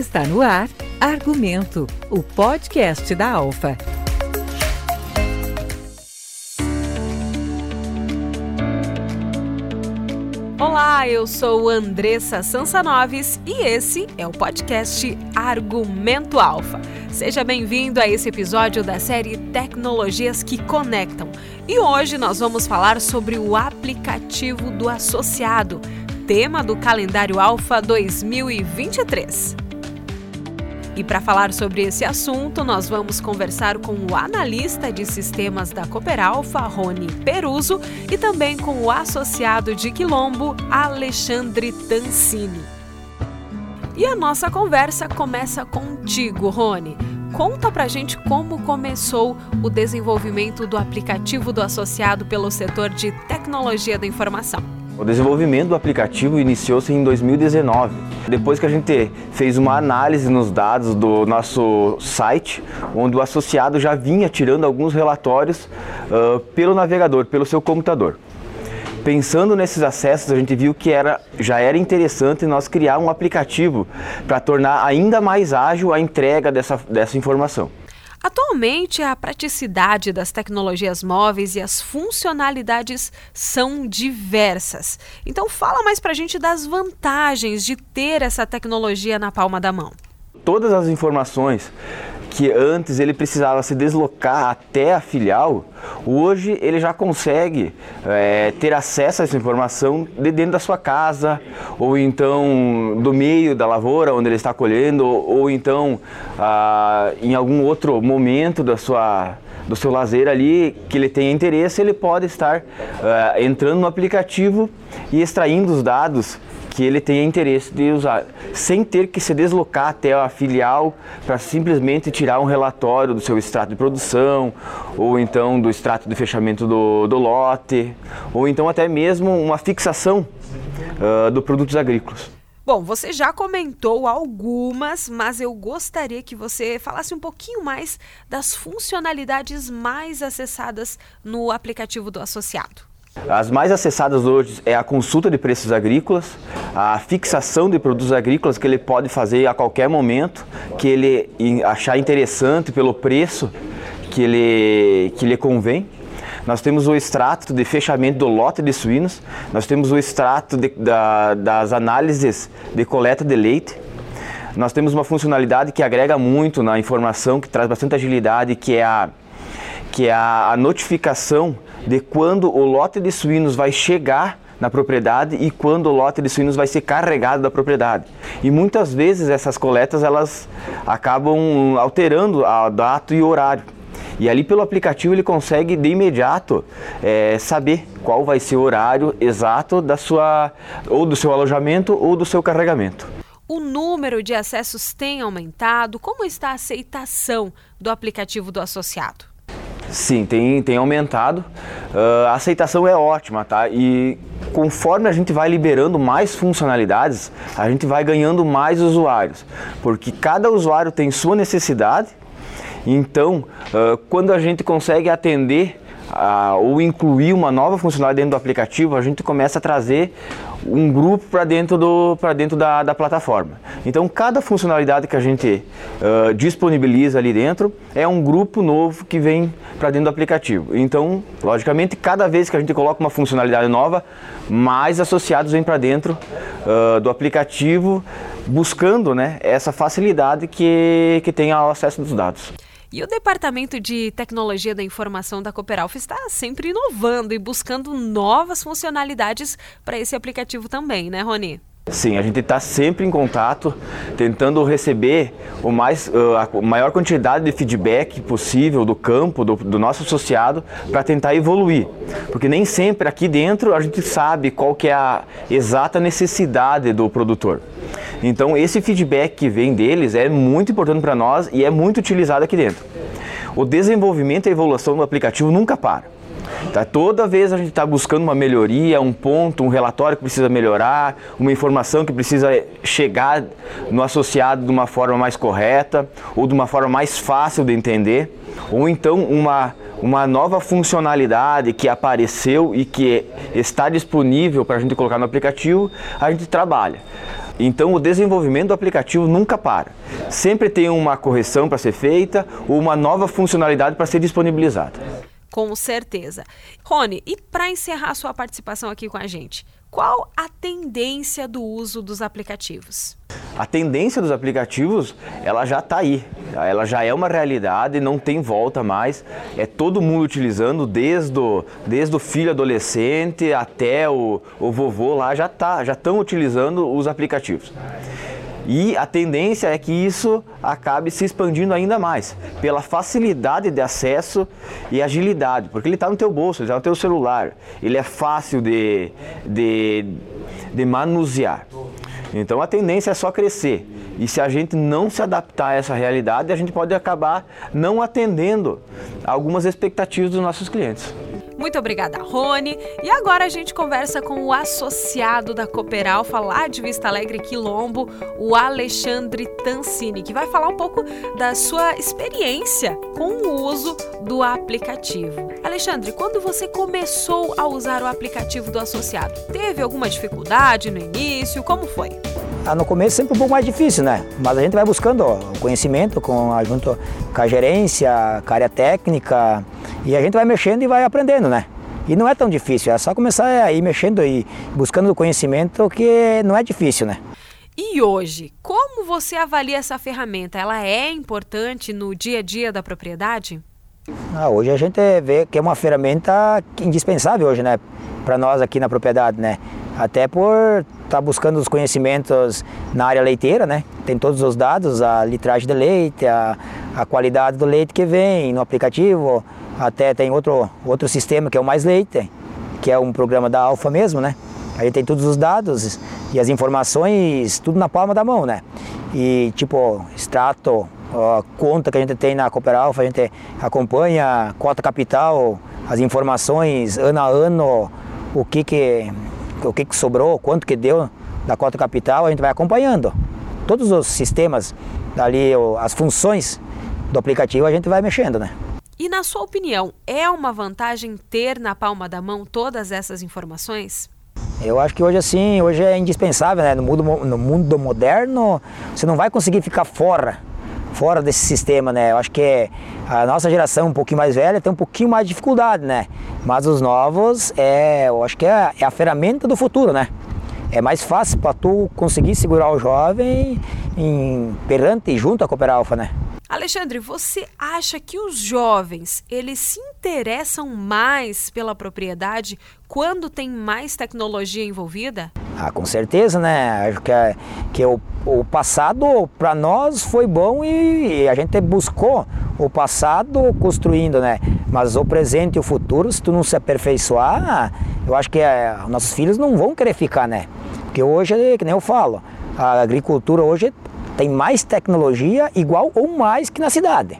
Está no ar Argumento, o podcast da Alfa. Olá, eu sou Andressa Sansanoves e esse é o podcast Argumento Alfa. Seja bem-vindo a esse episódio da série Tecnologias que Conectam. E hoje nós vamos falar sobre o aplicativo do associado, tema do calendário Alfa 2023. E para falar sobre esse assunto, nós vamos conversar com o analista de sistemas da Cooperalfa, Rony Peruso, e também com o associado de Quilombo, Alexandre Tancini. E a nossa conversa começa contigo, Rony. Conta pra gente como começou o desenvolvimento do aplicativo do associado pelo setor de tecnologia da informação. O desenvolvimento do aplicativo iniciou-se em 2019. Depois que a gente fez uma análise nos dados do nosso site, onde o associado já vinha tirando alguns relatórios uh, pelo navegador, pelo seu computador. Pensando nesses acessos, a gente viu que era, já era interessante nós criar um aplicativo para tornar ainda mais ágil a entrega dessa, dessa informação. Atualmente, a praticidade das tecnologias móveis e as funcionalidades são diversas. Então, fala mais para a gente das vantagens de ter essa tecnologia na palma da mão. Todas as informações que antes ele precisava se deslocar até a filial, hoje ele já consegue é, ter acesso a essa informação de dentro da sua casa, ou então do meio da lavoura onde ele está colhendo, ou, então ah, em algum outro momento da sua do seu lazer ali que ele tenha interesse, ele pode estar uh, entrando no aplicativo e extraindo os dados que ele tenha interesse de usar, sem ter que se deslocar até a filial para simplesmente tirar um relatório do seu extrato de produção, ou então do extrato de fechamento do, do lote, ou então até mesmo uma fixação uh, do produtos agrícolas. Bom, você já comentou algumas, mas eu gostaria que você falasse um pouquinho mais das funcionalidades mais acessadas no aplicativo do associado. As mais acessadas hoje é a consulta de preços agrícolas, a fixação de produtos agrícolas que ele pode fazer a qualquer momento, que ele achar interessante pelo preço que ele, que lhe convém. Nós temos o extrato de fechamento do lote de suínos, nós temos o extrato de, da, das análises de coleta de leite, nós temos uma funcionalidade que agrega muito na informação, que traz bastante agilidade, que é a, que é a, a notificação de quando o lote de suínos vai chegar na propriedade e quando o lote de suínos vai ser carregado da propriedade. E muitas vezes essas coletas elas acabam alterando a data e o horário. E ali pelo aplicativo ele consegue de imediato é, saber qual vai ser o horário exato da sua ou do seu alojamento ou do seu carregamento. O número de acessos tem aumentado? Como está a aceitação do aplicativo do associado? Sim, tem, tem aumentado. Uh, a aceitação é ótima, tá? E conforme a gente vai liberando mais funcionalidades, a gente vai ganhando mais usuários, porque cada usuário tem sua necessidade. Então, uh, quando a gente consegue atender uh, ou incluir uma nova funcionalidade dentro do aplicativo, a gente começa a trazer um grupo para dentro, do, dentro da, da plataforma. Então, cada funcionalidade que a gente uh, disponibiliza ali dentro é um grupo novo que vem para dentro do aplicativo. Então, logicamente, cada vez que a gente coloca uma funcionalidade nova, mais associados vêm para dentro uh, do aplicativo, buscando né, essa facilidade que, que tem ao acesso dos dados. E o Departamento de Tecnologia da Informação da Cooperalfa está sempre inovando e buscando novas funcionalidades para esse aplicativo também, né, Rony? Sim, a gente está sempre em contato, tentando receber o mais, a maior quantidade de feedback possível do campo, do, do nosso associado, para tentar evoluir. Porque nem sempre aqui dentro a gente sabe qual que é a exata necessidade do produtor. Então esse feedback que vem deles é muito importante para nós e é muito utilizado aqui dentro. O desenvolvimento e a evolução do aplicativo nunca para. Tá? Toda vez a gente está buscando uma melhoria, um ponto, um relatório que precisa melhorar, uma informação que precisa chegar no associado de uma forma mais correta ou de uma forma mais fácil de entender, ou então uma, uma nova funcionalidade que apareceu e que está disponível para a gente colocar no aplicativo, a gente trabalha. Então o desenvolvimento do aplicativo nunca para. Sempre tem uma correção para ser feita ou uma nova funcionalidade para ser disponibilizada. Com certeza. Rony, e para encerrar sua participação aqui com a gente, qual a tendência do uso dos aplicativos? A tendência dos aplicativos, ela já está aí. Ela já é uma realidade, não tem volta mais. É todo mundo utilizando, desde o, desde o filho adolescente até o, o vovô lá, já tá, já estão utilizando os aplicativos. E a tendência é que isso acabe se expandindo ainda mais, pela facilidade de acesso e agilidade, porque ele está no teu bolso, ele está no teu celular, ele é fácil de, de, de manusear. Então a tendência é só crescer. E se a gente não se adaptar a essa realidade, a gente pode acabar não atendendo algumas expectativas dos nossos clientes. Muito obrigada, Rony. E agora a gente conversa com o associado da Cooperalfa lá de Vista Alegre Quilombo, o Alexandre Tancini, que vai falar um pouco da sua experiência com o uso do aplicativo. Alexandre, quando você começou a usar o aplicativo do associado, teve alguma dificuldade no início? Como foi? Ah, no começo sempre um pouco mais difícil, né? Mas a gente vai buscando ó, conhecimento com, junto com a gerência, com a área técnica, e a gente vai mexendo e vai aprendendo, né? E não é tão difícil, é só começar a ir mexendo e buscando conhecimento que não é difícil, né? E hoje, como você avalia essa ferramenta? Ela é importante no dia a dia da propriedade? Ah, hoje a gente vê que é uma ferramenta indispensável hoje, né? Para nós aqui na propriedade, né? Até por estar tá buscando os conhecimentos na área leiteira, né? Tem todos os dados, a litragem de leite, a, a qualidade do leite que vem no aplicativo, até tem outro, outro sistema que é o Mais Leite, que é um programa da Alfa mesmo, né? Aí tem todos os dados e as informações, tudo na palma da mão, né? E tipo, extrato, a conta que a gente tem na Cooper Alfa, a gente acompanha cota capital, as informações ano a ano, o que que, o que, que sobrou, quanto que deu da cota capital, a gente vai acompanhando. Todos os sistemas ali, as funções do aplicativo a gente vai mexendo, né? E na sua opinião, é uma vantagem ter na palma da mão todas essas informações? Eu acho que hoje assim, hoje é indispensável, né? No mundo, no mundo moderno, você não vai conseguir ficar fora, fora desse sistema, né? Eu acho que a nossa geração um pouquinho mais velha tem um pouquinho mais de dificuldade, né? Mas os novos, é, eu acho que é, é a ferramenta do futuro, né? É mais fácil para tu conseguir segurar o jovem em, perante e junto à Cooper Alpha, né? Alexandre, você acha que os jovens, eles se interessam mais pela propriedade quando tem mais tecnologia envolvida? Ah, com certeza, né? Acho que, é, que o, o passado para nós foi bom e, e, a gente buscou o passado construindo, né? Mas o presente e o futuro, se tu não se aperfeiçoar, eu acho que é, nossos filhos não vão querer ficar, né? Porque hoje, que nem eu falo, a agricultura hoje tem mais tecnologia igual ou mais que na cidade.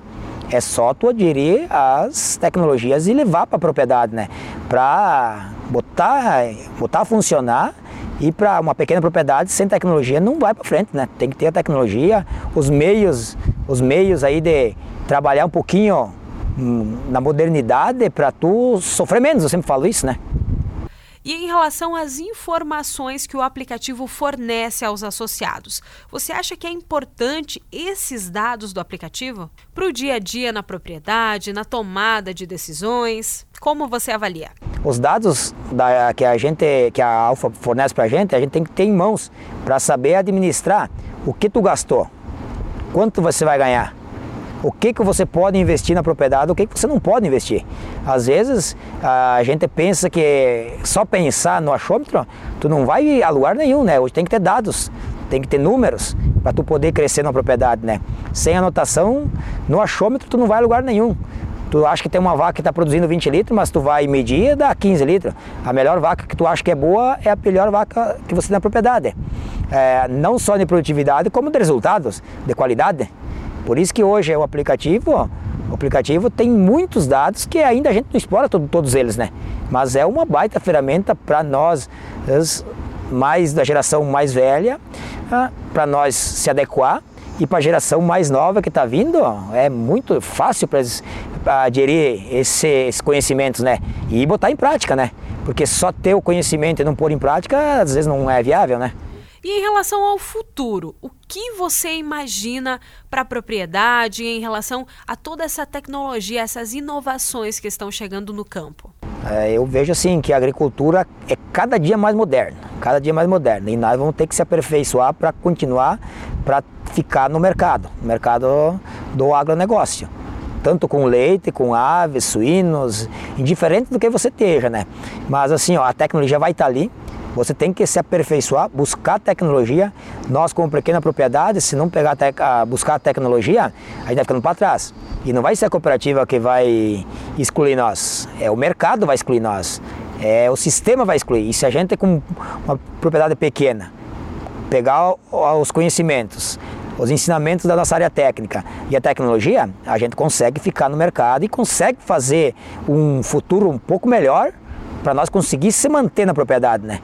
É só tu aderir as tecnologias e levar para a propriedade, né? Para botar, botar a funcionar e para uma pequena propriedade sem tecnologia não vai para frente, né? Tem que ter a tecnologia, os meios, os meios aí de trabalhar um pouquinho hum, na modernidade para tu sofrer menos, eu sempre falo isso, né? E em relação às informações que o aplicativo fornece aos associados, você acha que é importante esses dados do aplicativo para o dia a dia na propriedade, na tomada de decisões? Como você avalia? Os dados da, que a gente, que a Alfa fornece para a gente, a gente tem que ter em mãos para saber administrar o que tu gastou, quanto você vai ganhar, o que, que você pode investir na propriedade, o que, que você não pode investir. Às vezes a gente pensa que só pensar no achômetro, tu não vai a lugar nenhum, né? Hoje tem que ter dados, tem que ter números para tu poder crescer na propriedade, né? Sem anotação, no achômetro tu não vai a lugar nenhum. Tu acha que tem uma vaca que está produzindo 20 litros, mas tu vai medir dá 15 litros. A melhor vaca que tu acha que é boa é a melhor vaca que você tem na propriedade. É, não só de produtividade, como de resultados, de qualidade. Por isso que hoje é o aplicativo, ó, o aplicativo tem muitos dados que ainda a gente não explora todo, todos eles, né? Mas é uma baita ferramenta para nós, mais da geração mais velha, ah, para nós se adequar e para a geração mais nova que está vindo, é muito fácil para esse, esses conhecimentos, né? E botar em prática, né? Porque só ter o conhecimento e não pôr em prática, às vezes não é viável, né? E em relação ao futuro, o que você imagina para a propriedade em relação a toda essa tecnologia, essas inovações que estão chegando no campo? É, eu vejo assim que a agricultura é cada dia mais moderna, cada dia mais moderna. E nós vamos ter que se aperfeiçoar para continuar, para ficar no mercado, no mercado do agronegócio tanto com leite, com aves, suínos, indiferente do que você esteja, né? Mas assim, ó, a tecnologia vai estar tá ali, você tem que se aperfeiçoar, buscar tecnologia. Nós, como pequena propriedade, se não pegar a buscar tecnologia, a gente vai ficando para trás. E não vai ser a cooperativa que vai excluir nós, é o mercado vai excluir nós, é o sistema vai excluir. E se a gente, com uma propriedade pequena, pegar os conhecimentos, os ensinamentos da nossa área técnica e a tecnologia, a gente consegue ficar no mercado e consegue fazer um futuro um pouco melhor para nós conseguir se manter na propriedade, né?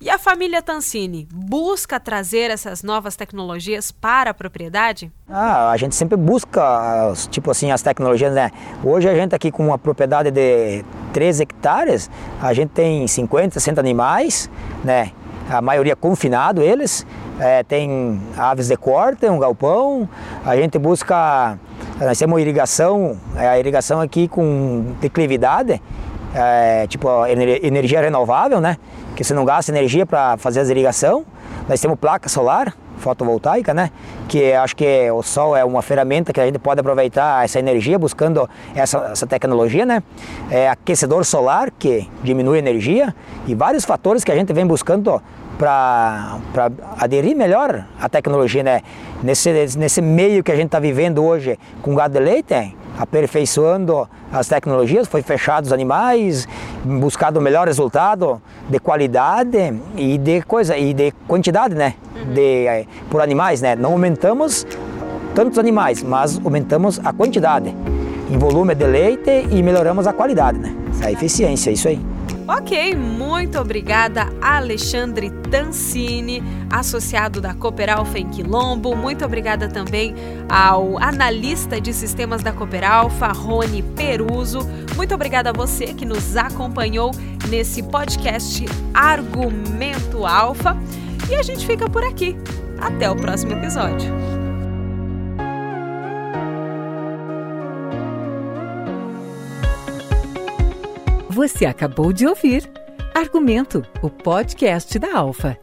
E a família Tancini busca trazer essas novas tecnologias para a propriedade? Ah, a gente sempre busca, tipo assim, as tecnologias, né? Hoje a gente aqui com uma propriedade de 3 hectares, a gente tem 50, 60 animais, né? A maioria confinado eles, é, tem aves de corte, um galpão, a gente busca, nós temos irrigação, é, a irrigação aqui com declividade, é, tipo energia renovável, né? Que você não gasta energia para fazer as irrigação. Nós temos placa solar, fotovoltaica, né? Que acho que o sol é uma ferramenta que a gente pode aproveitar essa energia buscando essa, essa tecnologia, né? É aquecedor solar que diminui a energia e vários fatores que a gente vem buscando para aderir melhor à tecnologia, né? Nesse, nesse meio que a gente está vivendo hoje com gado de leite, aperfeiçoando as tecnologias, foi fechado os animais, buscado o melhor resultado de qualidade e de coisa e de quantidade, né? Uhum. De eh, por animais, né? Não aumentamos tantos animais, mas aumentamos a quantidade em volume de leite e melhoramos a qualidade, né? A eficiência, isso aí. Ok, muito obrigada, Alexandre Tancini, associado da Cooperalfa em Quilombo. Muito obrigada também ao analista de sistemas da Cooperalfa, Rony Peruso. Muito obrigada a você que nos acompanhou nesse podcast Argumento Alfa. E a gente fica por aqui. Até o próximo episódio. Você acabou de ouvir Argumento, o podcast da Alfa.